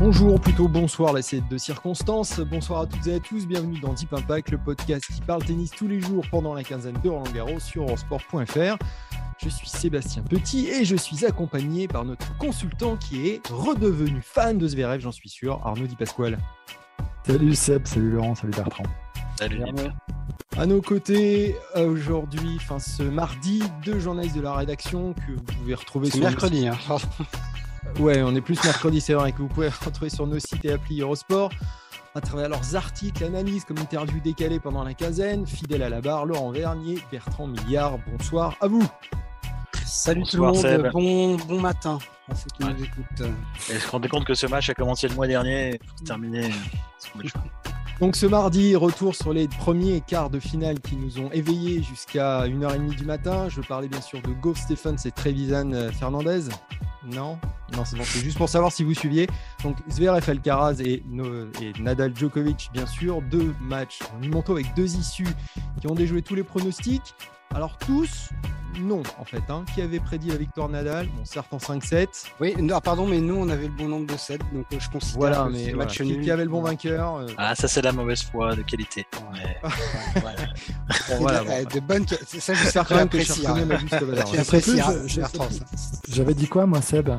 Bonjour, plutôt bonsoir, là c'est de circonstances. Bonsoir à toutes et à tous, bienvenue dans Deep Impact, le podcast qui parle tennis tous les jours pendant la quinzaine de Roland Garros sur Eurosport.fr. Je suis Sébastien Petit et je suis accompagné par notre consultant qui est redevenu fan de Zverev, j'en suis sûr, Arnaud Di Pasquale. Salut Seb, salut Laurent, salut Bertrand. Salut À nos côtés, euh, aujourd'hui, enfin ce mardi, deux journalistes de la rédaction que vous pouvez retrouver C'est sur mercredi. Hein. Ouais, on est plus mercredi, c'est vrai, que vous pouvez retrouver sur nos sites et applis Eurosport à travers leurs articles, analyses, comme interviews décalées pendant la quinzaine. Fidèle à la barre, Laurent Vernier, Bertrand Milliard, bonsoir à vous. Salut Bonsoir, tout le monde, bon, bon matin à ceux qui Ouais. nous écoutent. Et se rendez compte que ce match a commencé le mois dernier, ce match. Donc ce mardi, retour sur les premiers quarts de finale qui nous ont éveillés jusqu'à 1h30 du matin. Je parlais bien sûr de Go Stephens et Trevisan euh, Fernandez. Non? Non, c'est juste pour savoir si vous suiviez. Donc Zverev Alcaraz et, Nadal Djokovic, bien sûr. Deux matchs en avec deux issues qui ont déjoué tous les pronostics. Alors tous, non en fait. hein. Qui avait prédit la victoire de Nadal? Bon, certes en 5-7. Oui, non, ah, pardon, mais nous on avait le bon nombre de 7, donc euh, je considère Voilà, que mais c'est voilà. match qui, nul. qui avait le bon vainqueur euh, Ah, ça c'est la mauvaise foi de qualité. Mais- Ouais. bon, voilà, bon, Euh, de bonnes... Ça, J'espère quand même que hein. J'avais dit quoi, moi, Seb?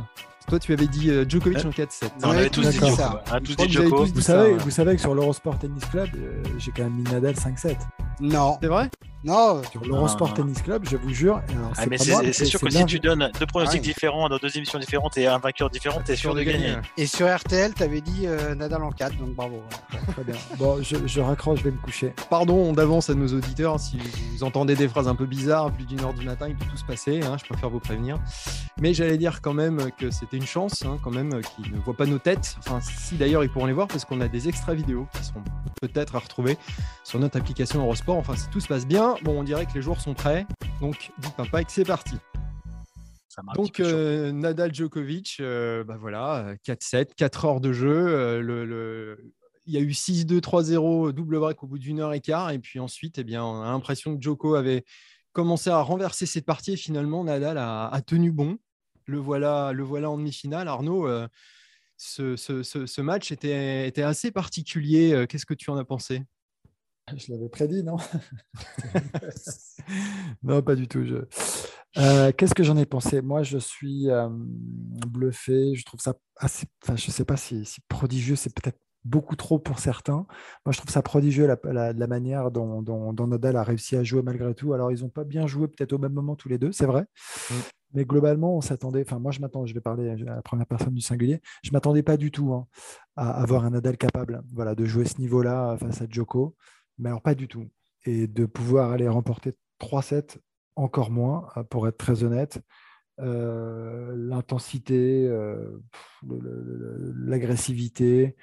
Toi, tu avais dit euh, Djokovic Euh, en 4-7. on avait tous dit. Ça. On a Je tous dit vous tous vous ça, savez, vous savez que sur l'Eurosport Tennis Club, euh, j'ai quand même mis Nadal 5-7. Non, C'est vrai? Non, Sur l'Eurosport. Tennis Club, je vous jure. alors, Ah, c'est mais c'est sûr que si tu donnes deux pronostics Ah oui. différents dans deux émissions différentes et un vainqueur différent, t'es sûr de gagner. et sur RTL, t'avais dit euh, Nadal en 4, donc bravo. Très bien. Bon, je, je raccroche, je vais me coucher. Pardon d'avance à nos auditeurs si vous entendez des phrases un peu bizarres, plus d'une heure du matin, il peut tout se passer, hein, je préfère vous prévenir. Mais j'allais dire quand même que c'était une chance, hein, quand même, qu'ils ne voient pas nos têtes. Enfin, si d'ailleurs ils pourront les voir, parce qu'on a des extra vidéos qui seront peut-être à retrouver sur notre application Eurosport. Enfin, si tout se passe bien, bon, on dirait que les joueurs sont prêts. Donc, Deep Impact, c'est parti. Donc, euh, Nadal Djokovic, euh, bah voilà, euh, 4-7, 4 heures de jeu. euh, le, le- Il y a eu 6-2, 3-0, double break au bout d'une heure et quart. Et puis ensuite, eh bien, on a l'impression que Djoko avait commencé à renverser cette partie. Et finalement, Nadal a, a tenu bon. Le voilà, le voilà en demi-finale. Arnaud, euh, ce, ce- ce- ce match était, était assez particulier. Euh, Qu'est-ce que tu en as pensé? Je l'avais prédit, non? Non, pas du tout. je- Euh, Qu'est-ce que j'en ai pensé? Moi, je suis euh, bluffé. Je trouve ça assez. Enfin, je ne sais pas si, si prodigieux, c'est peut-être beaucoup trop pour certains. Moi, je trouve ça prodigieux la, la- la manière dont, dont- dont Nadal a réussi à jouer malgré tout. Alors, ils n'ont pas bien joué peut-être au même moment tous les deux, c'est vrai. Mm. Mais globalement, on s'attendait. Enfin, moi, je m'attends. Je vais parler à la première personne du singulier. Je m'attendais pas du tout hein, à avoir un Nadal capable, voilà, de jouer ce niveau-là face à Djoko. Mais alors, pas du tout. Et de pouvoir aller remporter 3-7, encore moins, euh, pour être très honnête. Euh, L'intensité, euh, l'agressivité,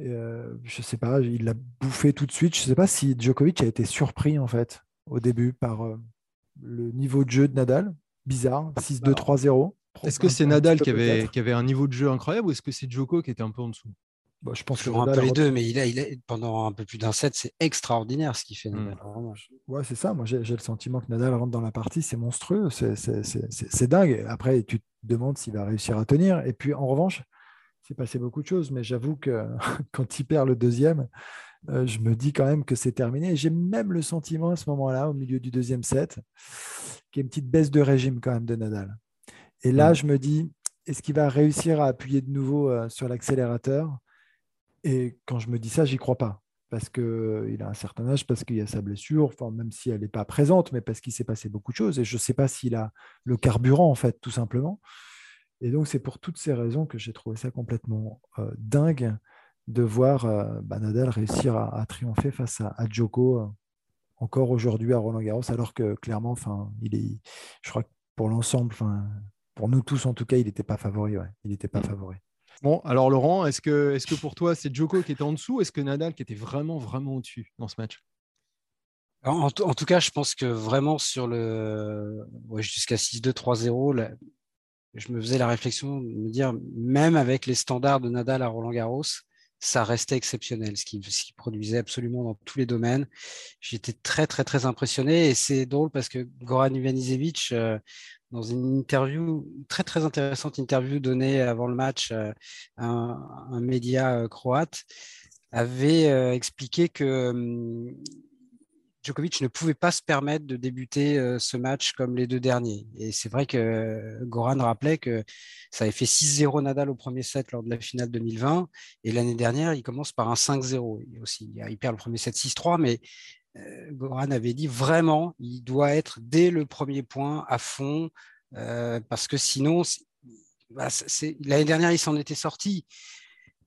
euh, je sais pas, il l'a bouffé tout de suite. Je sais pas si Djokovic a été surpris, en fait, au début, par le niveau de jeu de Nadal. Bizarre, 6-2, 3-0. Est-ce que c'est Nadal qui avait, qui avait un niveau de jeu incroyable ou est-ce que c'est Djoko qui était un peu en dessous? Bon, je pense que un peu les deux, mais il a, il a, pendant un peu plus d'un set, c'est extraordinaire ce qu'il fait. Nadal, vraiment. Ouais, c'est ça. Moi, j'ai j'ai le sentiment que Nadal rentre dans la partie, c'est monstrueux, c'est- c'est c'est- c'est- c'est dingue. Après, tu te demandes s'il va réussir à tenir. Et puis, en revanche, s'est passé beaucoup de choses, mais j'avoue que quand il perd le deuxième, euh, je me dis quand même que c'est terminé. Et J'ai même le sentiment à ce moment-là, au milieu du deuxième set, qu'il y a une petite baisse de régime quand même de Nadal. Et là, Mm. je me dis, est-ce qu'il va réussir à appuyer de nouveau euh, sur l'accélérateur? Et quand je me dis ça, j'y crois pas. parce qu'il a un certain âge, parce qu'il y a sa blessure, enfin, même si elle n'est pas présente, mais parce qu'il s'est passé beaucoup de choses. Et je ne sais pas s'il a le carburant, en fait, tout simplement. Et donc, c'est pour toutes ces raisons que j'ai trouvé ça complètement dingue de voir bah, Nadal réussir à, triompher face à, Djoko encore aujourd'hui à Roland Garros, alors que clairement, enfin, il est, je crois que pour l'ensemble, enfin, pour nous tous en tout cas, il n'était pas favori. Il n'était pas mm. favori. Bon, alors Laurent, est-ce que, est que pour toi, c'est Djoko qui était en dessous Est-ce que Nadal qui était vraiment, vraiment au-dessus dans ce match? En, tout cas, je pense que vraiment sur le jusqu'à 6-2, 3-0, je me faisais la réflexion de me dire, même avec les standards de Nadal à Roland Garros, ça restait exceptionnel, ce qu'il produisait absolument dans tous les domaines. J'étais très, très, très impressionné. Et c'est drôle parce que Goran Ivanisevic, euh, dans une interview, très, très intéressante interview donnée avant le match à un, média euh, croate, avait euh, expliqué que hum, Djokovic ne pouvait pas se permettre de débuter euh, ce match comme les deux derniers. Et c'est vrai que Goran rappelait que ça avait fait 6-0 Nadal au premier set lors de la finale 2020. Et l'année dernière, il commence par un 5-0. Aussi, il perd le premier set 6-3, mais euh, Goran avait dit vraiment, il doit être dès le premier point à fond, euh, parce que sinon, bah, l'année dernière, il s'en était sorti.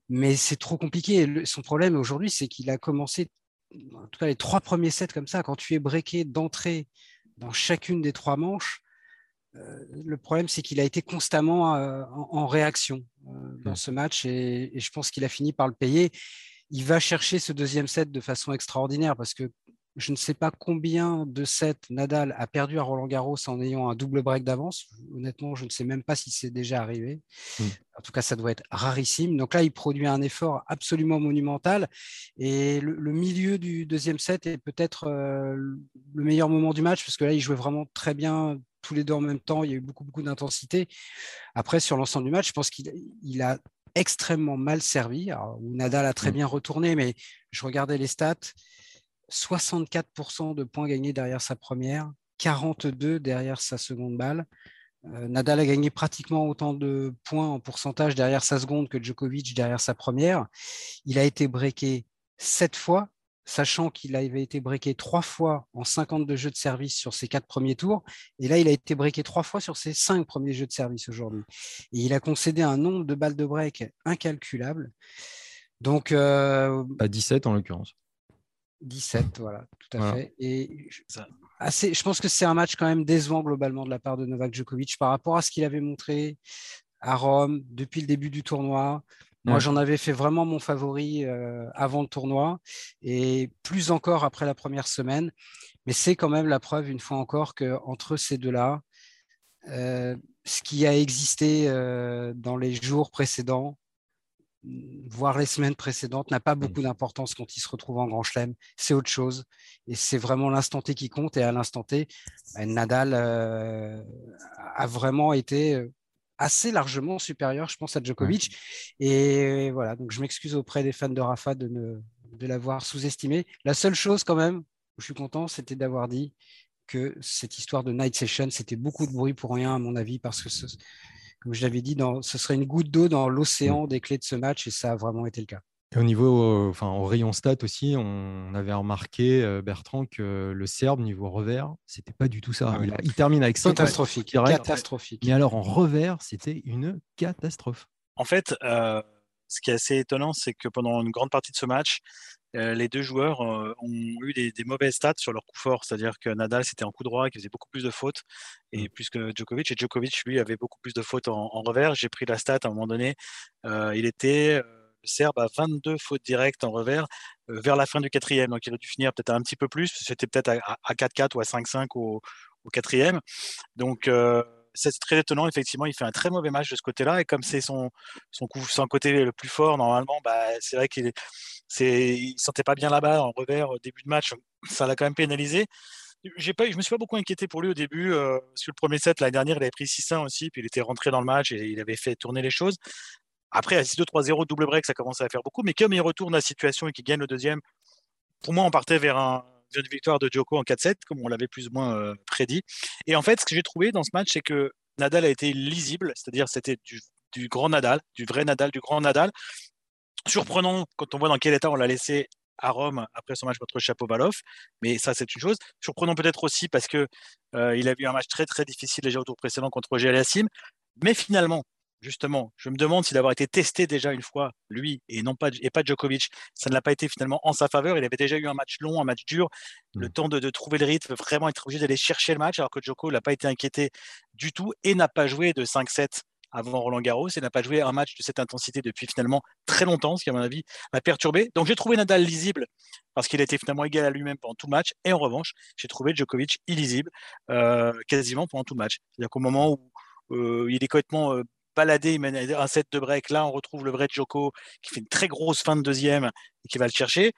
Mais c'est trop compliqué. son problème aujourd'hui, c'est qu'il a commencé en tout cas les trois premiers sets comme ça, quand tu es breaké d'entrée dans chacune des trois manches, euh, le problème c'est qu'il a été constamment euh, en, réaction euh, dans mmh. ce match et, je pense qu'il a fini par le payer. Il va chercher ce deuxième set de façon extraordinaire parce que je ne sais pas combien de sets Nadal a perdu à Roland Garros en ayant un double break d'avance. Honnêtement, je ne sais même pas si c'est déjà arrivé. Mmh. En tout cas, ça doit être rarissime. Donc là, il produit un effort absolument monumental. Et le, milieu du deuxième set est peut-être euh, le meilleur moment du match parce que là, il jouait vraiment très bien tous les deux en même temps. Il y a eu beaucoup, beaucoup d'intensité. Après, sur l'ensemble du match, je pense qu'il a extrêmement mal servi. Nadal a très mmh. bien retourné, mais je regardais les stats. 64% de points gagnés derrière sa première, 42 derrière sa seconde balle. Euh, Nadal a gagné pratiquement autant de points en pourcentage derrière sa seconde que Djokovic derrière sa première. Il a été breaké 7 fois, sachant qu'il avait été breaké 3 fois en 52 jeux de service sur ses 4 premiers tours. Et là, il a été breaké 3 fois sur ses 5 premiers jeux de service aujourd'hui. Et il a concédé un nombre de balles de break incalculable. Donc, euh, à 17 en l'occurrence. 17, voilà, tout à fait. Et assez, je pense que c'est un match quand même décevant globalement de la part de Novak Djokovic par rapport à ce qu'il avait montré à Rome depuis le début du tournoi. Moi, j'en avais fait vraiment mon favori euh, avant le tournoi et plus encore après la première semaine. Mais c'est quand même la preuve, une fois encore, qu'entre ces deux-là, euh, ce qui a existé euh, dans les jours précédents voire les semaines précédentes, n'a pas mmh. beaucoup d'importance quand il se retrouve en Grand Chelem. C'est autre chose. Et c'est vraiment l'instant T qui compte. Et à l'instant T, bah, Nadal euh, a vraiment été euh, assez largement supérieur, je pense, à Djokovic. Et voilà, donc je m'excuse auprès des fans de Rafa de, de l'avoir sous-estimé. La seule chose quand même où je suis content, c'était d'avoir dit que cette histoire de Night Session, c'était beaucoup de bruit pour rien, à mon avis, parce que ce, comme je l'avais dit, dans, ce serait une goutte d'eau dans l'océan mm. des clés de ce match et ça a vraiment été le cas. Et au niveau, euh, enfin, au rayon stat aussi, on avait remarqué, euh, Bertrand, que le Serbe, niveau revers, c'était pas du tout ça. Ah il, termine avec 5 catastrophique. catastrophique. Mais alors en revers, c'était une catastrophe. En fait, euh, ce qui est assez étonnant, c'est que pendant une grande partie de ce match, euh, les deux joueurs euh, ont eu des, mauvaises stats sur leur coup fort. C'est-à-dire que Nadal, c'était en coup droit, qui faisait beaucoup plus de fautes, et mmh. plus que Djokovic. Et Djokovic, lui, avait beaucoup plus de fautes en, revers. J'ai pris la stat à un moment donné. Euh, il était le Serbe à 22 fautes directes en revers vers la fin du quatrième. Donc il aurait dû finir peut-être un petit peu plus. C'était peut-être à 4-4 ou à 5-5 au, au, quatrième. Donc c'est très étonnant. Effectivement, il fait un très mauvais match de ce côté-là. Et comme c'est son, côté le plus fort, normalement, bah, c'est vrai qu'il ne sentait pas bien là-bas en revers au début de match. Ça l'a quand même pénalisé. Je me suis pas beaucoup inquiété pour lui au début. Euh, parce le premier set, l'année dernière, il avait pris 6-1 aussi. Puis il était rentré dans le match et il avait fait tourner les choses. Après, à 6-2-3-0, double break, ça commençait à faire beaucoup. Mais comme il retourne la situation et qu'il gagne le deuxième, pour moi, on partait vers un, une victoire de Djoko en 4-7, comme on l'avait plus ou moins euh, prédit. Et en fait, ce que j'ai trouvé dans ce match, c'est que Nadal a été lisible, c'est-à-dire c'était du, grand Nadal, du vrai Nadal, du grand Nadal. Surprenant quand on voit dans quel état on l'a laissé à Rome après son match contre Chapovalov. Mais ça, c'est une chose. Surprenant peut-être aussi parce que euh, il a eu un match très très difficile déjà au tour précédent contre Roger. Mais finalement, justement, je me demande s'il avoir été testé déjà une fois, lui, et non pas, et pas Djokovic, ça ne l'a pas été finalement en sa faveur. Il avait déjà eu un match long, un match dur, le mm. temps de, trouver le rythme, vraiment être obligé d'aller chercher le match, alors que Djoko n'a pas été inquiété du tout et n'a pas joué de 5-7 avant Roland Garros et n'a pas joué un match de cette intensité depuis finalement très longtemps, ce qui à mon avis m'a perturbé. Donc j'ai trouvé Nadal lisible parce qu'il était finalement égal à lui-même pendant tout match et en revanche j'ai trouvé Djokovic illisible euh, quasiment pendant tout match. C'est-à-dire qu'au moment où euh, il est complètement euh, mène un set de break. Là, on retrouve le vrai Djoko qui fait une très grosse fin de deuxième et qui va le chercher.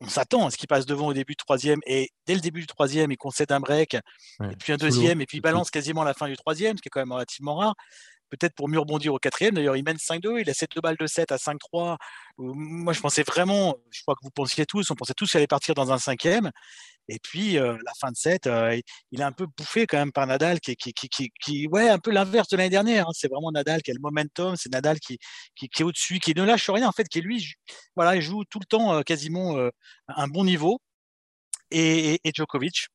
On s'attend à ce qu'il passe devant au début du troisième et dès le début du troisième, il concède un break, et puis un deuxième, et puis il balance quasiment la fin du troisième, ce qui est quand même relativement rare peut-être pour mieux rebondir au quatrième. D'ailleurs, il mène 5-2, il a 7 balles de 7 à 5-3. Moi, je pensais vraiment, je crois que vous pensiez tous, on pensait tous qu'il allait partir dans un cinquième. Et puis, euh, la fin de 7, euh, il est un peu bouffé quand même par Nadal, qui, qui, qui, qui, ouais, un peu l'inverse de l'année dernière. Hein. C'est vraiment Nadal qui a le momentum, c'est Nadal qui, qui, est au-dessus, qui ne lâche rien, en fait, qui lui, voilà, il joue tout le temps euh, quasiment un bon niveau. Et, et Djokovic,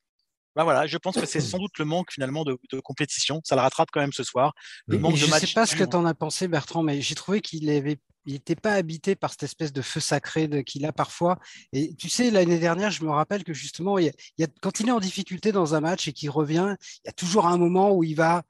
bah voilà, je pense que c'est sans doute le manque finalement de, compétition. Ça le rattrape quand même ce soir. Le manque je ne sais pas ce que tu en as pensé, Bertrand, mais j'ai trouvé qu'il avait il n'était pas habité par cette espèce de feu sacré qu'il a parfois. Et tu sais, l'année dernière, je me rappelle que justement, il y a, quand il est en difficulté dans un match et qu'il revient, il y a toujours un moment où il va.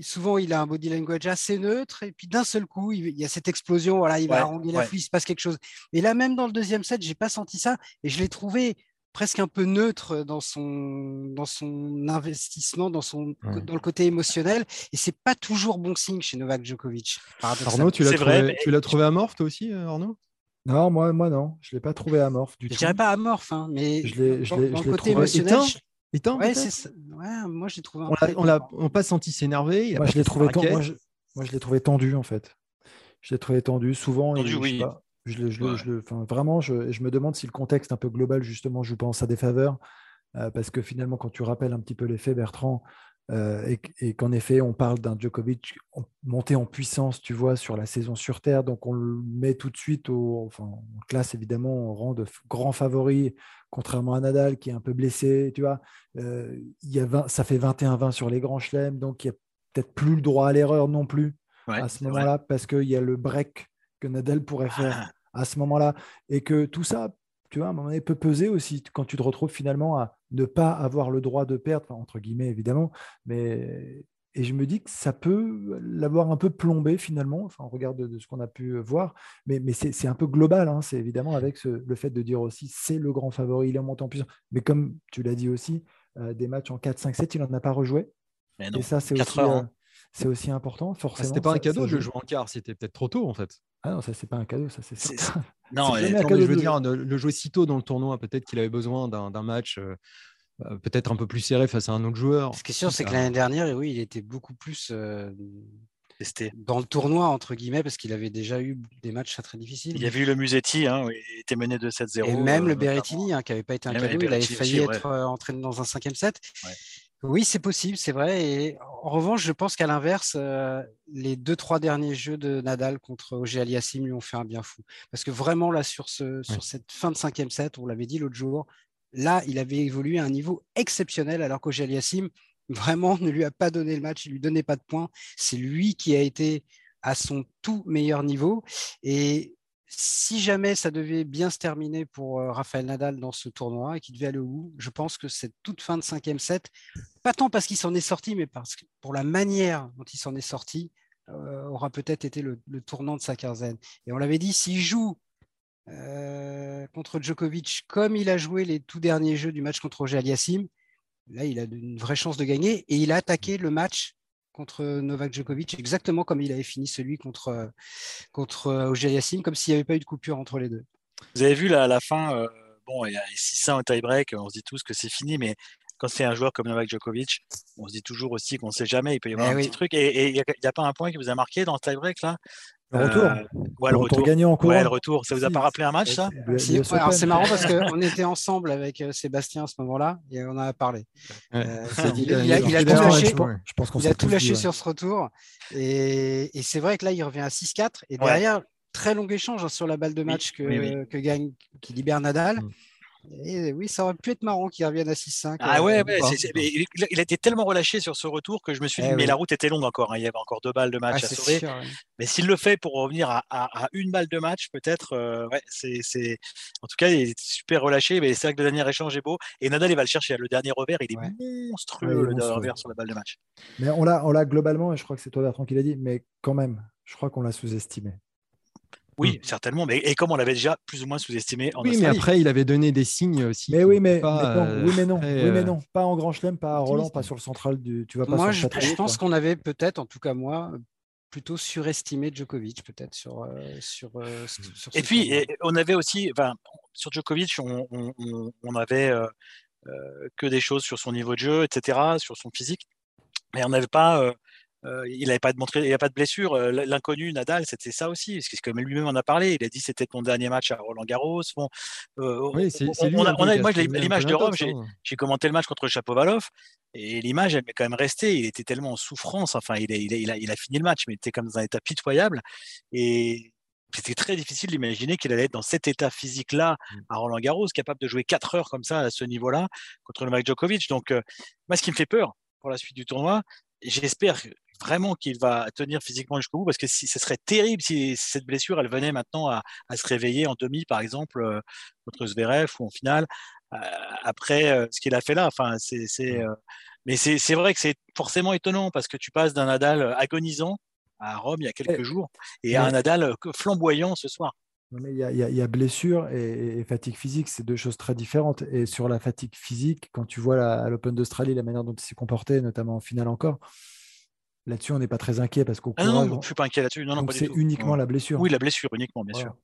Souvent, il a un body language assez neutre, et puis d'un seul coup, il, y a cette explosion. Voilà, il va arrondir la fouille, il se passe quelque chose. Et là, même dans le deuxième set, j'ai pas senti ça, et je l'ai trouvé presque un peu neutre dans son, dans son investissement, dans, son, dans le côté émotionnel. Et c'est pas toujours bon signe chez Novak Djokovic. Arnaud, tu l'as trouvé, tu l'as trouvé amorphe toi aussi, euh, Arnaud? Non, moi, moi non, je l'ai pas trouvé amorphe du je tout. dirais pas amorphe, hein, mais je l'ai, je l'ai, dans, le côté émotionnel. Éteint, ouais, ouais, moi je l'ai trouvé. On l'a pas senti s'énerver. Moi, je l'ai trouvé, moi, je, moi, je l'ai trouvé tendu en fait. Je l'ai trouvé tendu. Souvent, tendu, il, oui. Je, le, vraiment, je, me demande si le contexte un peu global, justement, joue pas en sa défaveur. Euh, parce que finalement, quand tu rappelles un petit peu l'effet, Bertrand, euh, et, qu'en effet, on parle d'un Djokovic monté en puissance, tu vois, sur la saison sur Terre. Donc, on le met tout de suite au, enfin, en classe, évidemment, au rang de grand favori, contrairement à Nadal, qui est un peu blessé, tu vois. Euh, il y a ça fait 21-20 sur les grands chelems, donc il n'y a peut-être plus le droit à l'erreur non plus à ce moment-là, parce qu'il y a le break que Nadal pourrait faire à ce moment-là. Et que tout ça, tu vois, à un moment donné, peut peser aussi quand tu te retrouves finalement à ne pas avoir le droit de perdre, entre guillemets évidemment, mais et je me dis que ça peut l'avoir un peu plombé finalement, enfin, on regarde de, ce qu'on a pu voir, mais, mais c'est un peu global, hein. c'est évidemment avec le fait de dire aussi c'est le grand favori, il est monté en puissance, mais comme tu l'as dit aussi, euh, des matchs en 4, 5, 7, il n'en a pas rejoué. et ça, c'est aussi, hein. C'est aussi important, ah, forcément. c'était pas un cadeau de jouer en quart, c'était peut-être trop tôt en fait. Ah non, ça c'est pas un cadeau, ça c'est Non, je veux dire, le jouer si tôt dans le tournoi, peut-être qu'il avait besoin d'un match euh, euh, peut-être un peu plus serré face à un autre joueur. Ce qui est sûr, c'est que l'année dernière, oui, il était beaucoup plus euh, testé dans le tournoi, entre guillemets, parce qu'il avait déjà eu des matchs très difficiles. Il y avait eu le Musetti, hein, il était mené de 7-0. Et même le Berrettini, hein, qui n'avait pas été un cadeau, il avait failli être entraîné dans un cinquième set. Oui, c'est possible, c'est vrai. Et en revanche, je pense qu'à l'inverse, euh, les deux, trois derniers jeux de Nadal contre Auger Aliassim lui ont fait un bien fou. Parce que vraiment, là, sur, ce, sur cette fin de cinquième set, on l'avait dit l'autre jour, là, il avait évolué à un niveau exceptionnel, alors qu'Auger Aliassim, vraiment, ne lui a pas donné le match, il lui donnait pas de points. C'est lui qui a été à son tout meilleur niveau. Et si jamais ça devait bien se terminer pour euh, Rafael Nadal dans ce tournoi et qu'il devait aller au bout, je pense que cette toute fin de cinquième set, pas tant parce qu'il s'en est sorti, mais parce que pour la manière dont il s'en est sorti, euh, aura peut-être été le, tournant de sa quinzaine. Et on l'avait dit, s'il joue euh, contre Djokovic comme il a joué les tout derniers jeux du match contre Roger Aliassim, là, il a une vraie chance de gagner et il a attaqué le match contre Novak Djokovic, exactement comme il avait fini celui contre, contre Auger Yassim, comme s'il n'y avait pas eu de coupure entre les deux. Vous avez vu là, à la fin, euh, bon, il y a 600 au tie-break, on se dit tous que c'est fini, mais quand c'est un joueur comme Novak Djokovic, on se dit toujours aussi qu'on ne sait jamais, il peut y avoir eh un petit truc. Et il n'y a, pas un point qui vous a marqué dans le tie-break là? Le retour. Euh, ouais, le, retour. gagné en cours. Ouais, le retour. Ça vous a pas rappelé un match, ça C'est marrant parce qu'on était ensemble avec euh, Sébastien à ce moment-là et on en a parlé. Euh, il, a, tout lâché, je pense il a tout lâché sur ce retour. Et, et c'est vrai que là, il revient à 6-4. Et derrière, très long échange hein, sur la balle de match que, que gagne, qui libère Nadal. Et oui, ça aurait pu être marrant qu'il revienne à 6-5. Ah ouais, ouais il, a été tellement relâché sur ce retour que je me suis dit, eh mais la route était longue encore. Hein, il y avait encore deux balles de match à sauver. Mais s'il le fait pour revenir à, une balle de match, peut-être, euh, ouais, c'est, en tout cas, il est super relâché. Mais c'est vrai que le dernier échange est beau. Et Nadal, il va le chercher. Le dernier revers, il est monstrueux, le revers sur la balle de match. Mais on l'a, on l'a globalement, et je crois que c'est toi, Bertrand, qui l'a dit, mais quand même, je crois qu'on l'a sous-estimé. Oui, hmm. certainement. Mais et comme on l'avait déjà plus ou moins sous-estimé en Oui, mais après, il avait donné des signes aussi. Mais oui, mais, pas, oui, mais non. oui, mais non. Pas en Grand Chelem, pas à Roland, pas sur le central du. Tu vas pas moi, je, pense qu'on avait peut-être, en tout cas moi, plutôt surestimé Djokovic, peut-être sur, euh, sur, euh, sur, Et puis, on avait aussi, sur Djokovic, on, on, avait euh, que des choses sur son niveau de jeu, etc., sur son physique, mais on n'avait pas euh, il n'avait pas de montré, il a pas de blessure. Euh, l'inconnu Nadal, c'était ça aussi, parce que comme lui-même en a parlé, il a dit c'était mon dernier match à Roland Garros. Bon, euh, oui, c'est moi, l'image de Rome, j'ai commenté le match contre Chapovalov, et l'image, elle m'est quand même restée. Il était tellement en souffrance. Enfin, il a, il a, il a, fini le match, mais il était comme dans un état pitoyable. Et c'était très difficile d'imaginer qu'il allait être dans cet état physique-là mmh. à Roland Garros, capable de jouer 4 heures comme ça à ce niveau-là contre le Mike Djokovic. Donc, moi, ce qui me fait peur pour la suite du tournoi, j'espère vraiment qu'il va tenir physiquement jusqu'au bout parce que si, ce serait terrible si, cette blessure elle venait maintenant à, se réveiller en demi par exemple euh, contre Zverev ou en finale euh, après euh, ce qu'il a fait là. Enfin c'est mais c'est vrai que c'est forcément étonnant parce que tu passes d'un Nadal agonisant à Rome il y a quelques jours et à un Nadal flamboyant ce soir il y, y, a blessure et, fatigue physique, c'est deux choses très différentes. Et sur la fatigue physique, quand tu vois à l'Open d'Australie la manière dont il s'est comporté, notamment en finale encore, Là-dessus, on n'est pas très inquiet parce qu'au ah non, je ne suis pas inquiet là-dessus. Non, c'est uniquement la blessure. Oui, la blessure uniquement, bien sûr.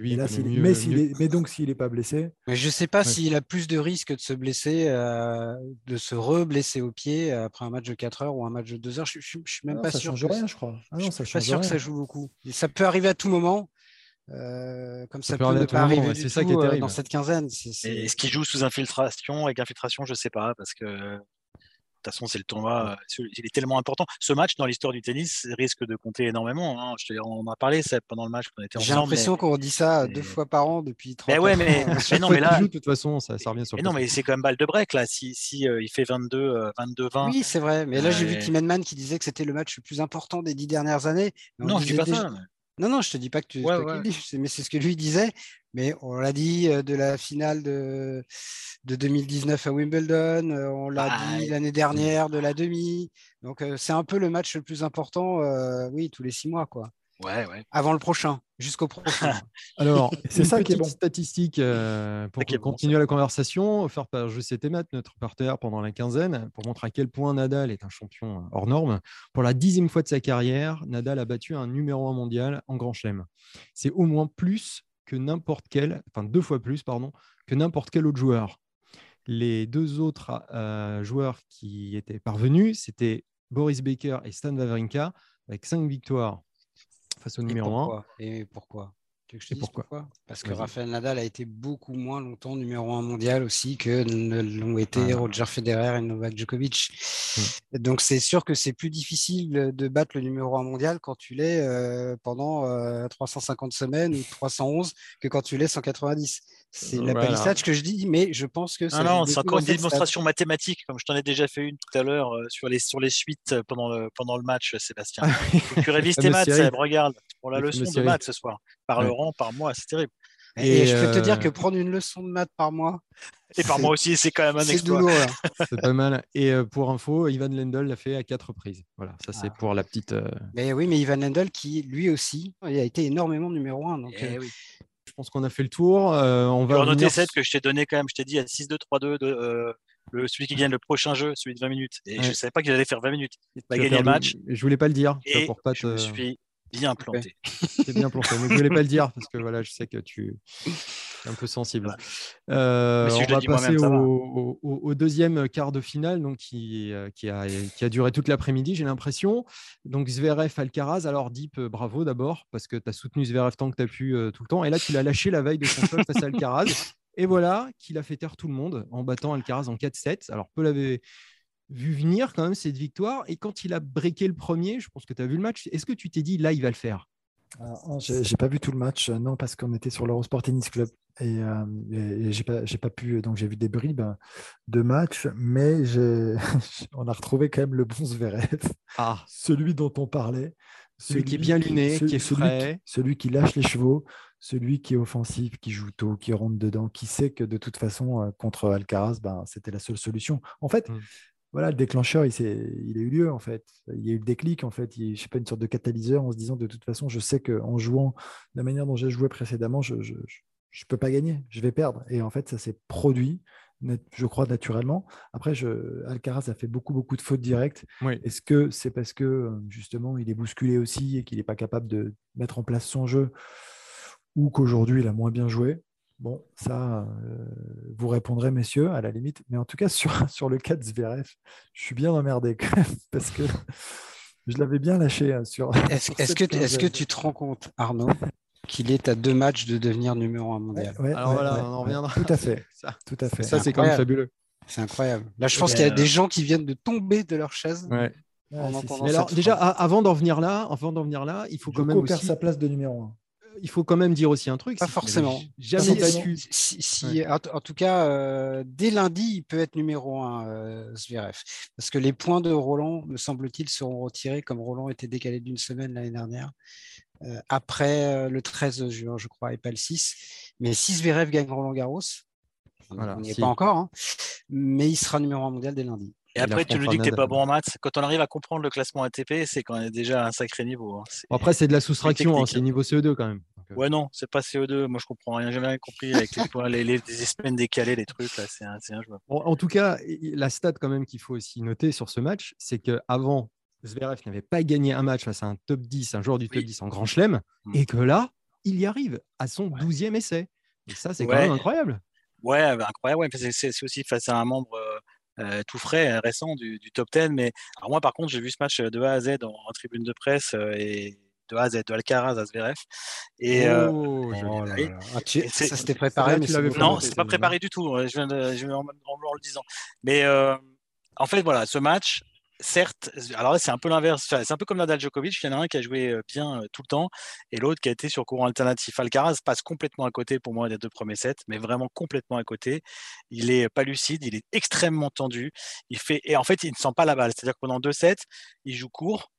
mais, donc, s'il n'est pas blessé. Mais je ne sais pas s'il a plus de risques de se blesser, euh, de se re-blesser au pied après un match de 4 heures ou un match de 2 heures. Je ne suis même ah pas sûr. Ça change rien, je crois. Ah non, je suis pas sûr que ça joue beaucoup. Et ça peut arriver à tout moment. Euh, comme ça, peut, ne pas arriver c'est ça qui est euh, terrible. dans cette quinzaine. Est-ce qu'il joue sous infiltration Avec infiltration, je ne sais pas, parce que de toute façon, c'est le tournoi, euh, il est tellement important. Ce match, dans l'histoire du tennis, risque de compter énormément. Hein. Je on en a parlé pendant le match qu'on était J'ai l'impression qu'on dit ça deux fois par an depuis 30 ans. mais, mais, non, mais là, de toute façon, ça, ça revient sur. Mais non, mais c'est quand même balle de break là. Si, si euh, il fait 22, 22, 20. Oui, c'est vrai. Mais là, j'ai vu Tim Henman qui disait que c'était le match le plus important des dix dernières années. non, je dis pas ça. Non, non, je te dis pas que tu, dis, mais c'est ce que lui disait. Mais on l'a dit euh, de la finale de, de 2019 à Wimbledon, euh, on l'a dit l'année dernière de la demi. Donc euh, c'est un peu le match le plus important, oui, tous les six mois, quoi. Ouais, ouais. Avant le prochain, jusqu'au prochain. Alors, c'est ça qui est bon. statistique pour continuer la conversation, offert par JCT Mat, notre partenaire pendant la quinzaine, pour montrer à quel point Nadal est un champion hors norme. Pour la dixième fois de sa carrière, Nadal a battu un numéro un mondial en Grand Chelem. C'est au moins plus que n'importe quel, enfin deux fois plus, pardon, que n'importe quel autre joueur. Les deux autres euh, joueurs qui étaient parvenus, c'était Boris Baker et Stan Wawrinka, avec cinq victoires face au numéro 1. Et pourquoi? Je pourquoi, Parce que Rafael Nadal a été beaucoup moins longtemps numéro un mondial aussi que l'ont été Roger Federer et Novak Djokovic. Mm. Donc c'est sûr que c'est plus difficile de battre le numéro un mondial quand tu l'es euh, pendant 350 euh, semaines ou 311 que quand tu l'es 190. C'est la voilà. que je dis, mais je pense que c'est. non, c'est encore une démonstration mathématique, comme je t'en ai déjà fait une tout à l'heure euh, sur, les, sur les suites pendant le, pendant le match, Sébastien. tu révises tes maths, regarde, pour la leçon de maths ce soir. Par le rang, par mois, c'est terrible. Et, je peux te dire que euh, prendre une leçon de maths par mois. Et par mois aussi, c'est quand même un exploit. c'est pas mal. Et euh, pour info, Ivan Lendl l'a fait à quatre reprises. Voilà, ça c'est ah. pour la petite. Mais oui, mais Ivan Lendl qui lui aussi, il a été énormément numéro un. Donc, eh oui. Je pense qu'on a fait le tour. Euh, on va noter 7 que je t'ai donné quand même. Je t'ai dit à 6-2-3-2 de, euh, le, celui qui gagne le prochain jeu, celui de 20 minutes. Et je ne savais pas qu'il allait faire 20 minutes. Il va gagner le match. Je voulais pas le dire. Et pour pas je me suis bien planté. C'est bien planté. Mais je voulais pas le dire parce que voilà, je sais que tu es un peu sensible. Euh, on va passer au, deuxième quart de finale, donc qui, euh, qui, a, qui a duré toute l'après-midi, j'ai l'impression. Donc Zverev, Alcaraz. Alors Deep, euh, bravo d'abord parce que tu as soutenu Zverev tant que tu as pu tout le temps. Et là, tu l'as lâché la veille de son choc face à Alcaraz. Et voilà qu'il a fait taire tout le monde en battant Alcaraz en 4-7. Alors, peu l'avait vu venir quand même cette victoire. Et quand il a breaké le premier, je pense que tu as vu le match, est-ce que tu t'es dit là, il va le faire? J'ai pas vu tout le match, non, parce qu'on était sur l'Eurosport Tennis Club et, et j'ai pas, pas pu. Donc j'ai vu des bribes de match, mais on a retrouvé quand même le bon Zverev, ah. celui dont on parlait. Celui, qui est bien luné, qui est frais. Celui qui, lâche les chevaux, celui qui est offensif, qui joue tôt, qui rentre dedans, qui sait que de toute façon, contre Alcaraz, ben, c'était la seule solution. En fait, mmh voilà, le déclencheur, il, il, a eu lieu en fait. Il y a eu le déclic en fait. Il, je sais pas, une sorte de catalyseur en se disant de toute façon, je sais qu'en jouant de la manière dont j'ai joué précédemment, je ne peux pas gagner, je vais perdre. Et en fait, ça s'est produit, je crois, naturellement. Après, je, Alcaraz a fait beaucoup, beaucoup de fautes directes. Est-ce que c'est parce que justement, il est bousculé aussi et qu'il n'est pas capable de mettre en place son jeu ou qu'aujourd'hui, il a moins bien joué? Bon, ça, euh, vous répondrez, messieurs, à la limite. Mais en tout cas, sur, sur le cas de Zverev, je suis bien emmerdé quand même, parce que je l'avais bien lâché. Hein, sur, est-ce, que, est que tu te rends compte, Arnaud, qu'il est à deux matchs de devenir numéro un mondial? Alors voilà, on en reviendra. Tout à fait. Ça, tout à fait. Ça, c'est quand même fabuleux. C'est incroyable. Là, je pense qu'il y a des gens qui viennent de tomber de leur chaise. alors, déjà, avant d'en venir là, avant d'en venir là, il faut quand même aussi... perd sa place de numéro un il faut quand même dire aussi un truc. Pas forcément. Jamais si, en, tout cas, euh, dès lundi, il peut être numéro 1, euh, Zverev. Parce que les points de Roland, me semble-t-il, seront retirés, comme Roland était décalé d'une semaine l'année dernière, euh, après le 13 juin, je crois, et pas le 6. Mais si Zverev gagne Roland Garros, on n'y est pas encore, hein, mais il sera numéro 1 mondial dès lundi. Et après, tu nous dis que tu n'es pas bon en maths. Quand on arrive à comprendre le classement ATP, c'est quand même déjà un sacré niveau. Hein. après, c'est de la soustraction, hein, c'est niveau CO2 quand même. Euh. Ouais, non, c'est pas CO2. Moi, je comprends rien. J'ai jamais compris avec les points, les, les, semaines décalées, les trucs. Là, c'est un, un jeu. en tout cas, la stat quand même qu'il faut aussi noter sur ce match, c'est qu'avant, Zverev n'avait pas gagné un match face à un top 10, un joueur du top 10 en Grand Chelem, mmh. et que là, il y arrive à son 12e essai. Et ça, c'est quand même incroyable. Ouais, bah, incroyable. Ouais, c'est aussi face à un membre euh, euh, tout frais, euh, récent du, top 10. Mais alors moi, par contre, j'ai vu ce match de A à Z en, tribune de presse euh, et de A à Z, de Alcaraz à Zverev. Et, oh, ah, ça s'était préparé, mais tu l'avais Non, c'est pas préparé du tout. Je viens, de, je viens en, en, le disant. Mais en fait, voilà, ce match, certes, alors là, c'est un peu l'inverse. C'est un peu comme Nadal Djokovic. Il y en a un qui a joué euh, bien euh, tout le temps et l'autre qui a été sur courant alternatif. Alcaraz passe complètement à côté pour moi des deux premiers sets, mais vraiment complètement à côté. Il est pas lucide, il est extrêmement tendu. Il fait et en fait, il ne sent pas la balle. C'est-à-dire que pendant deux sets, il joue court.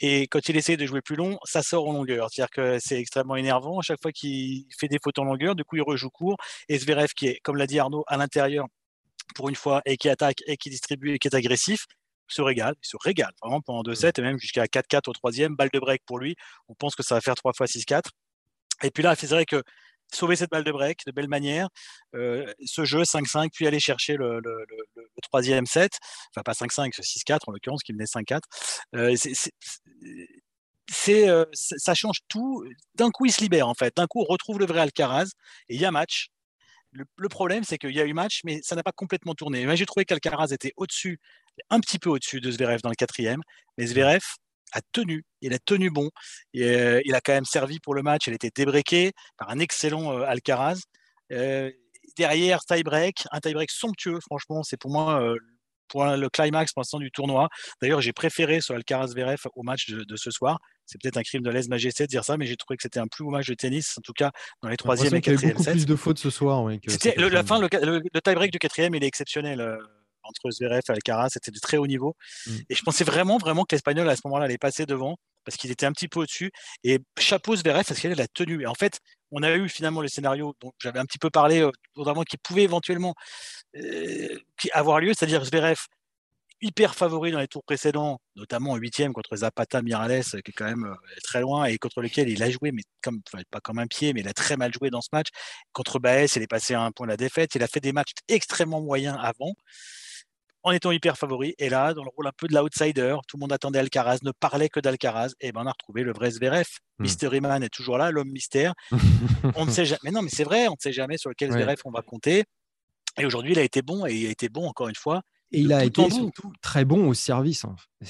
Et quand il essaie de jouer plus long, ça sort en longueur. C'est-à-dire que c'est extrêmement énervant. À chaque fois qu'il fait des fautes en longueur, du coup, il rejoue court. Et Zverev, qui est, comme l'a dit Arnaud, à l'intérieur, pour une fois, et qui attaque, et qui distribue, et qui est agressif, se régale, il se régale vraiment pendant deux mmh. sets et même jusqu'à 4-4 au troisième, balle de break pour lui. On pense que ça va faire 3 fois 6-4. Et puis là, c'est vrai que sauver cette balle de break de belle manière, euh, ce jeu 5-5, puis aller chercher le, troisième set, enfin pas 5-5, 6-4 en l'occurrence, qui menait 5-4. Euh, c'est, euh, ça change tout. D'un coup, il se libère en fait. D'un coup, on retrouve le vrai Alcaraz et il y a match. Le, problème, c'est qu'il y a eu match, mais ça n'a pas complètement tourné. Moi, j'ai trouvé qu'Alcaraz était au-dessus un petit peu au-dessus de Zverev dans le quatrième. Mais Zverev a tenu, il a tenu bon. Et, euh, il a quand même servi pour le match. Il a été débreaké par un excellent euh, Alcaraz. Euh, derrière, tie-break, un tie-break somptueux, franchement, c'est pour moi pour le climax pour l'instant du tournoi. D'ailleurs, j'ai préféré ce Alcaraz Zverev au match de, ce soir. C'est peut-être un crime de lèse-majesté de dire ça, mais j'ai trouvé que c'était un plus beau match de tennis, en tout cas dans les troisième et quatrième sets. Il y a beaucoup plus de fautes ce soir. c'était la fin, le, le tie-break du quatrième, il est exceptionnel entre Zverev et Alcaraz, c'était de très haut niveau. Mmh. Et je pensais vraiment, vraiment que l'Espagnol, à ce moment-là, allait passer devant, parce qu'il était un petit peu au-dessus. Et chapeau Zverev, parce qu'il a la tenue. Et en fait, on a eu finalement le scénario dont j'avais un petit peu parlé, euh, qui pouvait éventuellement euh, avoir lieu, c'est-à-dire Zverev hyper favori dans les tours précédents, notamment en huitième contre Zapata Mirales, qui est quand même euh, très loin et contre lequel il a joué, mais comme, pas comme un pied, mais il a très mal joué dans ce match. Contre Baez, il est passé à un point de la défaite. Il a fait des matchs extrêmement moyens avant en étant hyper favori. Et là, dans le rôle un peu de l'outsider, tout le monde attendait Alcaraz, ne parlait que d'Alcaraz. Et ben on a retrouvé le vrai Zverev. Hmm. Mystery Man est toujours là, l'homme mystère. on ne sait jamais. Mais non, mais c'est vrai, on ne sait jamais sur lequel Zverev on va compter. Et aujourd'hui, il a été bon et il a été bon encore une fois. Et il a été surtout très bon au service.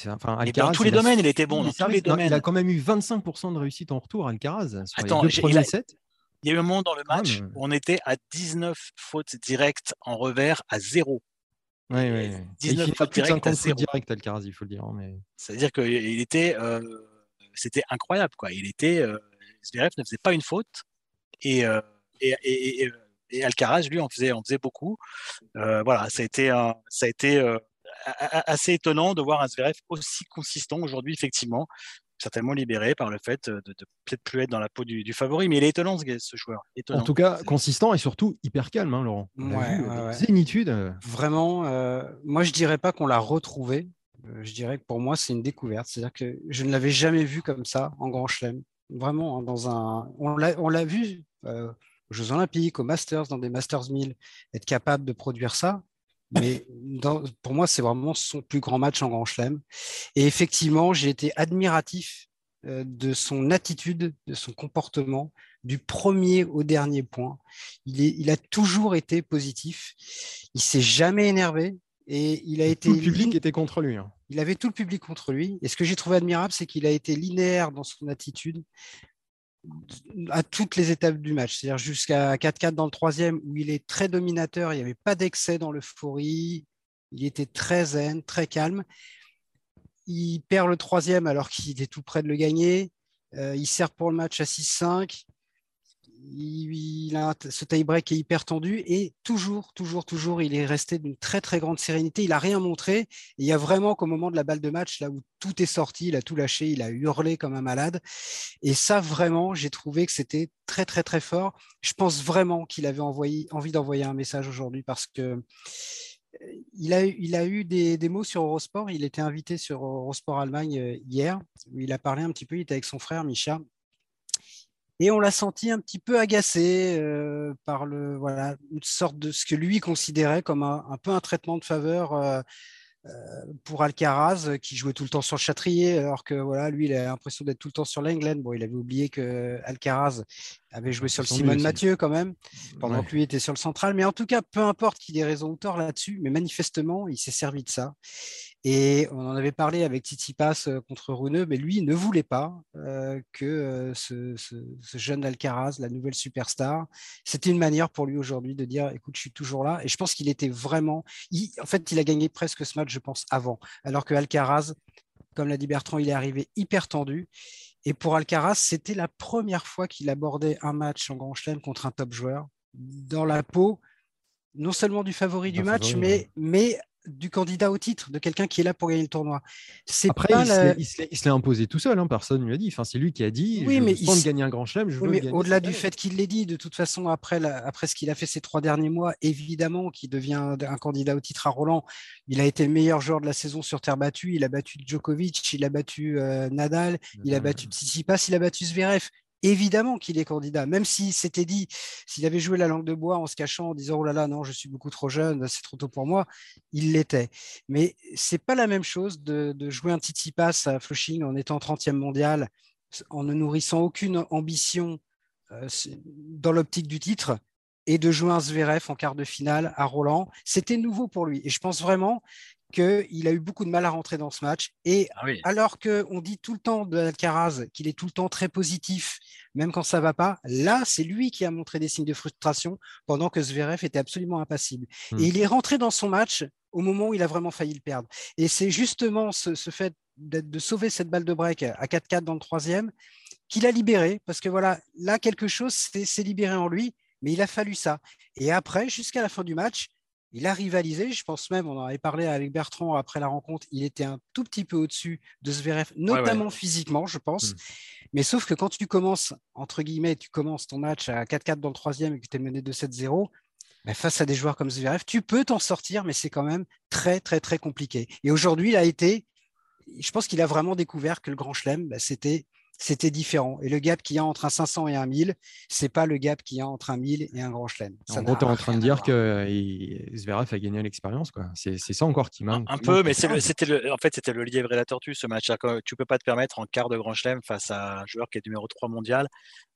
Enfin, Alcaraz, dans tous les domaines, il était bon. Dans tous les domaines. il a quand même eu 25% de réussite en retour, Alcaraz. Sur Attends, les deux premiers sets. Il y a eu un moment dans le match où on était à 19 fautes directes en revers à zéro. Oui, oui. 19 fois direct, direct Alcaraz, il faut le dire. Hein, mais... C'est-à-dire qu'il était, euh, c'était incroyable, quoi. Il était, euh, Zverev ne faisait pas une faute et, et, et, Alcaraz, lui, en faisait, en faisait beaucoup. voilà, ça a été, ça a été assez étonnant de voir un Zverev aussi consistant aujourd'hui, effectivement, certainement libéré par le fait de, peut-être plus être dans la peau du, favori. Mais il est étonnant, ce, joueur. En tout cas, consistant et surtout hyper calme, hein, Laurent. Ouais, Zénitude. Vraiment, moi, je dirais pas qu'on l'a retrouvé. je dirais que pour moi, c'est une découverte. C'est-à-dire que je ne l'avais jamais vu comme ça en Grand Chelem. Vraiment, hein, dans un. On l'a vu aux Jeux Olympiques, aux Masters, dans des Masters 1000, être capable de produire ça. Mais pour moi, c'est vraiment son plus grand match en Grand Chelem. Et effectivement, j'ai été admiratif euh, de son attitude, de son comportement, du premier au dernier point. Il, est, il a toujours été positif. Il s'est jamais énervé. Et il a été. Tout le public était contre lui. Hein. Il avait tout le public contre lui. Et ce que j'ai trouvé admirable, c'est qu'il a été linéaire dans son attitude à toutes les étapes du match, c'est-à-dire jusqu'à 4-4 dans le troisième où il est très dominateur, il n'y avait pas d'excès dans l'euphorie, il était très zen, très calme. Il perd le troisième alors qu'il était tout près de le gagner. Euh, il sert pour le match à 6-5 il, a ce tie-break est hyper tendu et toujours, toujours, toujours, il est resté d'une très, très grande sérénité. Il n'a rien montré. il y a vraiment qu'au moment de la balle de match, là où tout est sorti, il a tout lâché, il a hurlé comme un malade. Et ça, vraiment, j'ai trouvé que c'était très, très, très fort. Je pense vraiment qu'il avait envie d'envoyer un message aujourd'hui parce que euh, il a, il a eu des, des, mots sur Eurosport. Il était invité sur Eurosport Allemagne euh, hier, où il a parlé un petit peu. Il était avec son frère Micha. Et on l'a senti un petit peu agacé euh, par le, voilà, une sorte de ce que lui considérait comme un, peu un traitement de faveur euh, euh, pour Alcaraz, qui jouait tout le temps sur le Châtrier, alors que voilà, lui, il a l'impression d'être tout le temps sur l'England. Bon, il avait oublié que Alcaraz avait joué sur le Simone Mathieu quand même, pendant que lui était sur le central. Mais en tout cas, peu importe qu'il ait raison ou tort là-dessus, mais manifestement, il s'est servi de ça. Et on en avait parlé avec Titi Pass euh, contre Runeux, mais lui ne voulait pas euh, que euh, ce, jeune Alcaraz, la nouvelle superstar, c'était une manière pour lui aujourd'hui de dire écoute, je suis toujours là. Et je pense qu'il était vraiment. en fait, il a gagné presque ce match, je pense, avant. Alors que Alcaraz, comme l'a dit Bertrand, il est arrivé hyper tendu. Et pour Alcaraz, c'était la première fois qu'il abordait un match en Grand Chelem contre un top joueur dans la peau non seulement du favori du match, mais, mais du candidat au titre, de quelqu'un qui est là pour gagner le tournoi. Après, il, se l'est imposé tout seul, hein, personne ne lui a dit. Enfin, c'est lui qui a dit oui, je mais il gagner un grand chelem. au-delà du fait qu'il l'ait dit, de toute façon, après, après ce qu'il a fait ces trois derniers mois, évidemment qu'il devient un candidat au titre à Roland. Il a été le meilleur joueur de la saison sur terre battue. Il a battu Djokovic, il a battu euh, Nadal, il a battu Tsitsipas, il a battu Zverev évidemment qu'il est candidat, même s'il s'était dit, s'il avait joué la langue de bois en se cachant, en disant oh là là, non, je suis beaucoup trop jeune, c'est trop tôt pour moi, il l'était. Mais c'est pas la même chose de, jouer un Titi Pass à Flushing en étant 30e mondial, en ne nourrissant aucune ambition euh, dans l'optique du titre, et de jouer un Zverev en quart de finale à Roland. C'était nouveau pour lui. Et je pense vraiment qu'il a eu beaucoup de mal à rentrer dans ce match. Et ah alors qu'on dit tout le temps de Alcaraz qu'il est tout le temps très positif, même quand ça va pas, là, c'est lui qui a montré des signes de frustration pendant que Zverev était absolument impassible. Hmm. Et il est rentré dans son match au moment où il a vraiment failli le perdre. Et c'est justement ce, fait de sauver cette balle de break à 4-4 dans le troisième qu'il a libéré, parce que voilà, là, quelque chose s'est libéré en lui, mais il a fallu ça. Et après, jusqu'à la fin du match, il a rivalisé, je pense même, on en avait parlé avec Bertrand après la rencontre, il était un tout petit peu au-dessus de Zverev, notamment physiquement, je pense. Mmh. Mais sauf que quand tu commences, entre guillemets, tu commences ton match à 4-4 dans le troisième et que tu es mené de 7-0, bah, face à des joueurs comme Zverev, tu peux t'en sortir, mais c'est quand même très, très, très compliqué. Et aujourd'hui, il a été, je pense qu'il a vraiment découvert que le Grand Chelem, bah, c'était c'était différent. Et le gap qu'il y a entre un 500 et un 1000, c'est pas le gap qu'il y a entre un 1000 et un grand chelem. En gros, tu es en train de dire que Zverev a gagné l'expérience. C'est ça encore qui manque. Un, peu, mais c'était en fait, c'était le lièvre et la tortue ce match. Tu peux pas te permettre en quart de grand chelem face à un joueur qui est numéro 3 mondial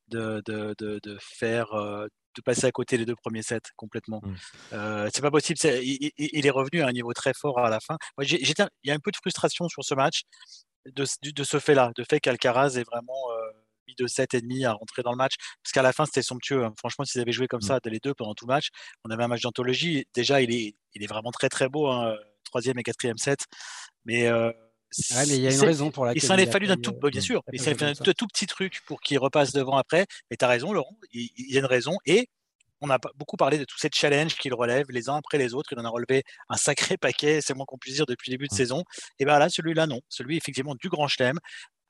de, de, de, faire. Euh, de passer à côté les deux premiers sets complètement. Mmh. Euh, c'est pas possible. il, il, est revenu à un niveau très fort à la fin. il y a un peu de frustration sur ce match de, ce fait-là, de fait qu'Alcaraz est vraiment euh, mis de 7,5 à rentrer dans le match. Parce qu'à la fin, c'était somptueux. Hein. Franchement, s'ils avaient joué comme mmh. ça les deux pendant tout le match, on avait un match d'anthologie. Déjà, il est, il est vraiment très très beau, hein, troisième et quatrième set. Mais euh, mais il y a une raison pour laquelle. Il s'en est fallu d'un tout, bien sûr, il s'en est fallu d'un tout petit truc pour qu'il repasse devant après. Mais tu as raison, Laurent, il, y a une raison. Et on a beaucoup parlé de tous ces challenges qu'il relève les uns après les autres. Il en a relevé un sacré paquet, c'est moins qu'on puisse dire, depuis le début de saison. Et bien là, celui-là, non. Celui, effectivement, du grand chelem.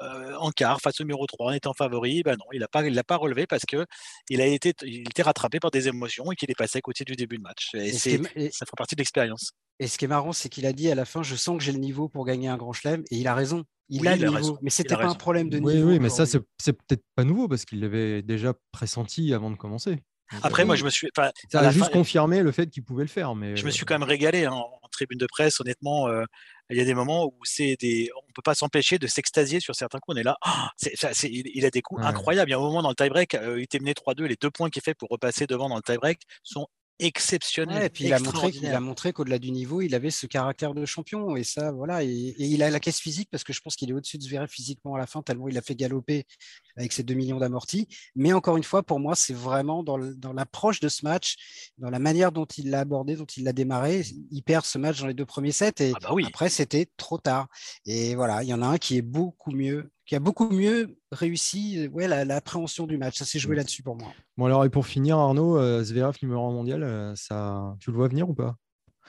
Euh, en quart face au numéro 3 en étant favori, ben non, il pas, l'a pas relevé parce que il a été, il était rattrapé par des émotions et qu'il est passé à côté du début de match. Et, c'est, ça fera partie de l'expérience. Et ce qui est marrant, c'est qu'il a dit à la fin, je sens que j'ai le niveau pour gagner un grand chelem, et il a raison. Il a le niveau, raison. mais c'était pas un problème de oui, niveau. Oui, mais ça, c'est, peut-être pas nouveau parce qu'il l'avait déjà pressenti avant de commencer. Après, moi, je me suis. Ça a juste confirmé le fait qu'il pouvait le faire. Mais... Je me suis quand même régalé hein, en tribune de presse, honnêtement. Euh, il y a des moments où c'est des, on peut pas s'empêcher de s'extasier sur certains coups. On est là, ah, il, a des coups incroyables. Il y a un moment dans le tie-break, euh, il était mené 3-2, les deux points qu'il fait pour repasser devant dans le tie-break sont exceptionnel. et puis il a montré, a montré qu'au-delà du niveau, il avait ce caractère de champion. Et ça, voilà. Et, il a la caisse physique parce que je pense qu'il est au-dessus de Zverev physiquement à la fin, tellement il a fait galoper avec ses 2 millions d'amortis. Mais encore une fois, pour moi, c'est vraiment dans l'approche de ce match, dans la manière dont il l'a abordé, dont il l'a démarré. Il perd ce match dans les deux premiers sets et ah bah après, c'était trop tard. Et voilà, il y en a un qui est beaucoup mieux qui a beaucoup mieux réussi euh, ouais, l'appréhension du match. Ça s'est joué là-dessus pour moi. Bon, alors, et pour finir, Arnaud, euh, Zverev numéro 1 mondial, euh, ça, tu le vois venir ou pas?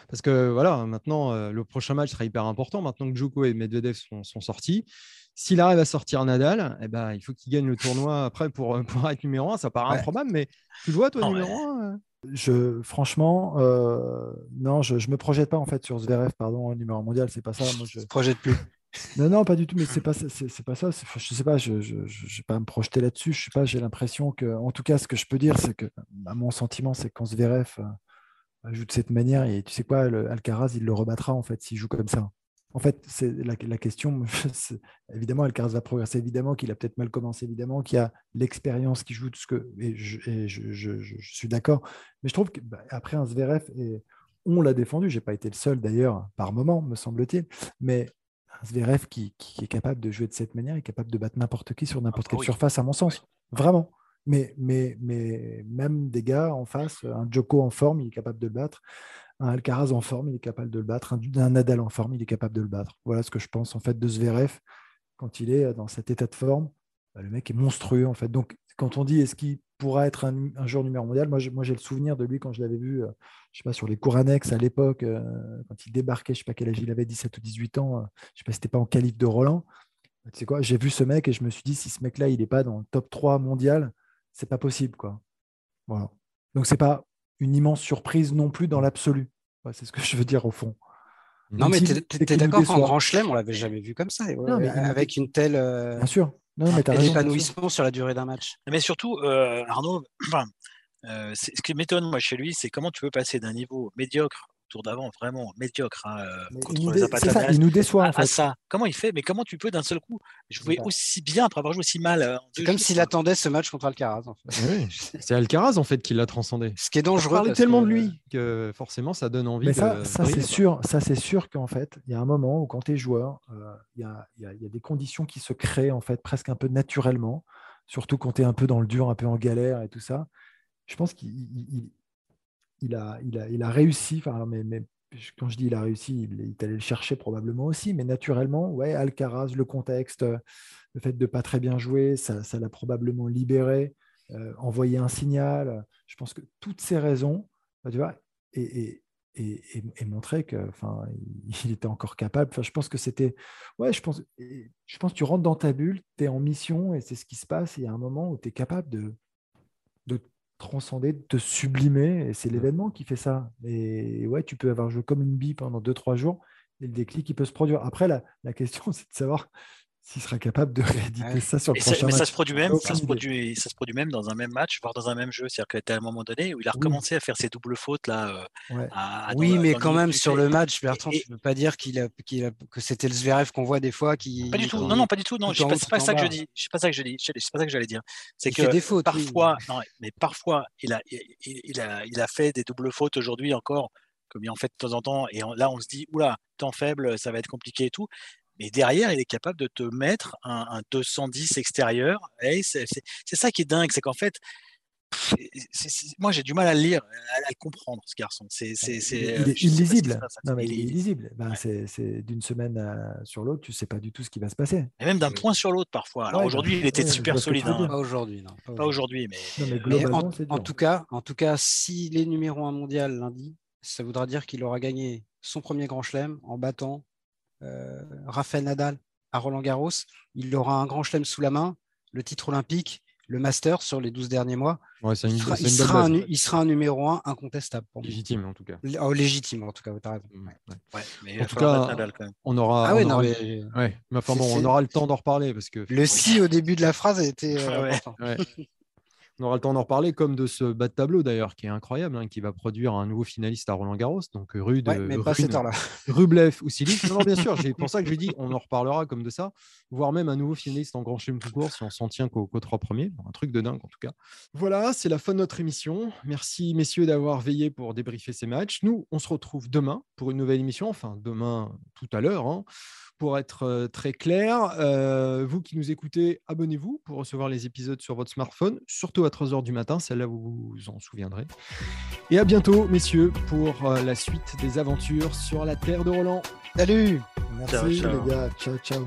Parce que voilà, maintenant, le prochain match sera hyper important. Maintenant que Djoko et Medvedev sont, sortis, s'il arrive à sortir Nadal, eh ben, il faut qu'il gagne le tournoi après pour, pour être numéro 1. Ça paraît improbable, mais tu le vois, toi, numéro 1 je, franchement, non, je ne me projette pas en fait sur Zverev, pardon, numéro 1 mondial, c'est pas ça. Moi, je ne projette plus. Non, non, pas du tout, mais c'est pas, c'est, pas ça. Je sais pas, je ne vais pas me projeter là-dessus. Je sais pas, j'ai l'impression que, en tout cas, ce que je peux dire, c'est que, mon sentiment, c'est quand Zverev euh, joue de cette manière, et tu sais quoi, Alcaraz, il le rebattra, en fait, s'il joue comme ça. En fait, c'est la, question. évidemment, Alcaraz va progresser. Évidemment qu'il a peut-être mal commencé. Évidemment qu'il a l'expérience qui joue. Ce que, et je, je, je, suis d'accord. Mais je trouve qu'après bah, un Zverev, et on l'a défendu. J'ai pas été le seul d'ailleurs, par moment, me semble-t-il. Mais Zverev qui, est capable de jouer de cette manière, est capable de battre n'importe qui sur n'importe ah quelle surface, à mon sens. Vraiment. Mais, mais, mais même des gars en face, un Djoko en forme, il est capable de le battre. Un Alcaraz en forme, il est capable de le battre. Un, Nadal en forme, il est capable de le battre. Voilà ce que je pense en fait de Zverev quand il est dans cet état de forme. Bah, le mec est monstrueux en fait. Donc quand on dit est-ce qu'il pourra être un, un joueur numéro mondial, moi j'ai le souvenir de lui quand je l'avais vu euh, je sais pas, sur les cours annexes à l'époque, euh, quand il débarquait, je sais pas quel âge il avait, 17 ou 18 ans, euh, je sais pas si c'était pas en qualif de Roland. Tu sais quoi, j'ai vu ce mec et je me suis dit, si ce mec-là, il n'est pas dans le top 3 mondial, c'est pas possible. quoi. Voilà. Donc, c'est pas une immense surprise non plus dans l'absolu. c'est ce que je veux dire au fond. Non, mais tu es, d'accord qu'en Grand Chelem, on l'avait jamais vu comme ça, avec une telle. Euh, Bien sûr. Non, mais un épanouissement sur la durée d'un match. Mais surtout, Arnaud, euh, ce qui m'étonne moi chez lui, c'est comment tu peux passer d'un niveau médiocre tour d'avant vraiment médiocre hein, euh, contre les ça, il nous déçoit à, ça. Comment il fait Mais comment tu peux d'un seul coup jouer aussi bien après avoir joué aussi mal euh, C'est comme s'il attendait ce match contre Alcaraz. En fait. c'est Alcaraz en fait qui l'a transcendé. Ce qui est dangereux. On tellement de lui que forcément ça donne envie. Mais ça, ça c'est sûr, ça c'est sûr qu'en fait, il y a un moment où quand tu es joueur, il y, a, y, a, des conditions qui se créent en fait presque un peu naturellement, surtout quand tu es un peu dans le dur, un peu en galère et tout ça je pense qu'il il, a, il, a, il a réussi. Mais, quand je dis il a réussi, il, est allé le chercher probablement aussi, mais naturellement, ouais, Alcaraz, le contexte, le fait de ne pas très bien jouer, ça, l'a probablement libéré, euh, envoyé un signal. Je pense que toutes ces raisons, bah, tu vois, et, et, et, montrer que, enfin, il était encore capable. Je pense que c'était, ouais, je pense, je pense que tu rentres dans ta bulle, tu es en mission et c'est ce qui se passe. Il y a un moment où tu es capable de transcender, de te sublimer. Et c'est l'événement qui fait ça. Et ouais, tu peux avoir joué comme une bille pendant 2-3 jours et le déclic qui peut se produire. Après, la, la question, c'est de savoir s'il sera capable de rééditer ça sur le prochain mais ça se produit même, ça se produit, ça se produit même dans un même match, voire dans un même jeu. C'est-à-dire qu'à un moment donné où il a recommencé à faire ses doubles fautes là. Euh, oui, mais quand même sur le match, Bertrand, tu ne peux pas dire qu'il a, a, que c'était le Zverev qu'on voit des fois qui. Pas du tout. Non, non, pas du tout. Non, c'est pas, pas ça que je dis. C'est pas ça que je dis. C'est pas ça que j'allais dire. C'est que des fautes, parfois, non, mais parfois, il a, il, il, a, il a fait des doubles fautes aujourd'hui encore comme il en fait de temps en temps. Et là, on se dit, oula, temps faible, ça va être compliqué et tout. Mais derrière, il est capable de te mettre un, 210 extérieur. c'est ça qui est dingue, c'est qu'en fait, moi j'ai du mal à le lire, à, le comprendre ce garçon. C'est, c'est, il, est illisible. il, est illisible. Ben, c'est, d'une semaine sur l'autre, tu sais pas du tout ce qui va se passer. Et même d'un point sur l'autre parfois. Alors aujourd'hui, il était super solide. Hein. Pas aujourd'hui, non. Pas, aujourd'hui, mais, mais, en, en, tout cas, en tout cas, s'il est numéro un mondial lundi, ça voudra dire qu'il aura gagné son premier Grand Chelem en battant euh, Rafael Nadal à Roland Garros. Il aura un Grand Chelem sous la main, le titre olympique le master sur les 12 derniers mois. il, sera, un, numéro 1 incontestable. légitime en tout cas. Oh, légitime en tout cas, as raison. en tout cas, on aura. Ah on, aura... on aura le temps d'en reparler parce que. Le si au début de la phrase a été. Euh, on aura le temps d'en reparler, comme de ce bas de tableau d'ailleurs, qui est incroyable, hein, qui va produire un nouveau finaliste à Roland Garros. Donc Rude, mais pas cette heure-là. Rublev ou Silic. Non, bien sûr, c'est pour ça que je dis, on en reparlera comme de ça, voire même un nouveau finaliste en Grand Chelem tout court si on s'en tient qu'aux trois premiers. un truc de dingue en tout cas. Voilà, c'est la fin de notre émission. Merci messieurs d'avoir veillé pour débriefer ces matchs. Nous, on se retrouve demain pour une nouvelle émission, enfin demain tout à l'heure. Hein pour être euh, très clair. Euh, vous qui nous écoutez, abonnez-vous pour recevoir les épisodes sur votre smartphone, surtout à 3h du matin, celle-là vous vous en souviendrez. Et à bientôt, messieurs, pour euh, la suite des aventures sur la Terre de Roland. Salut Merci les gars, ciao ciao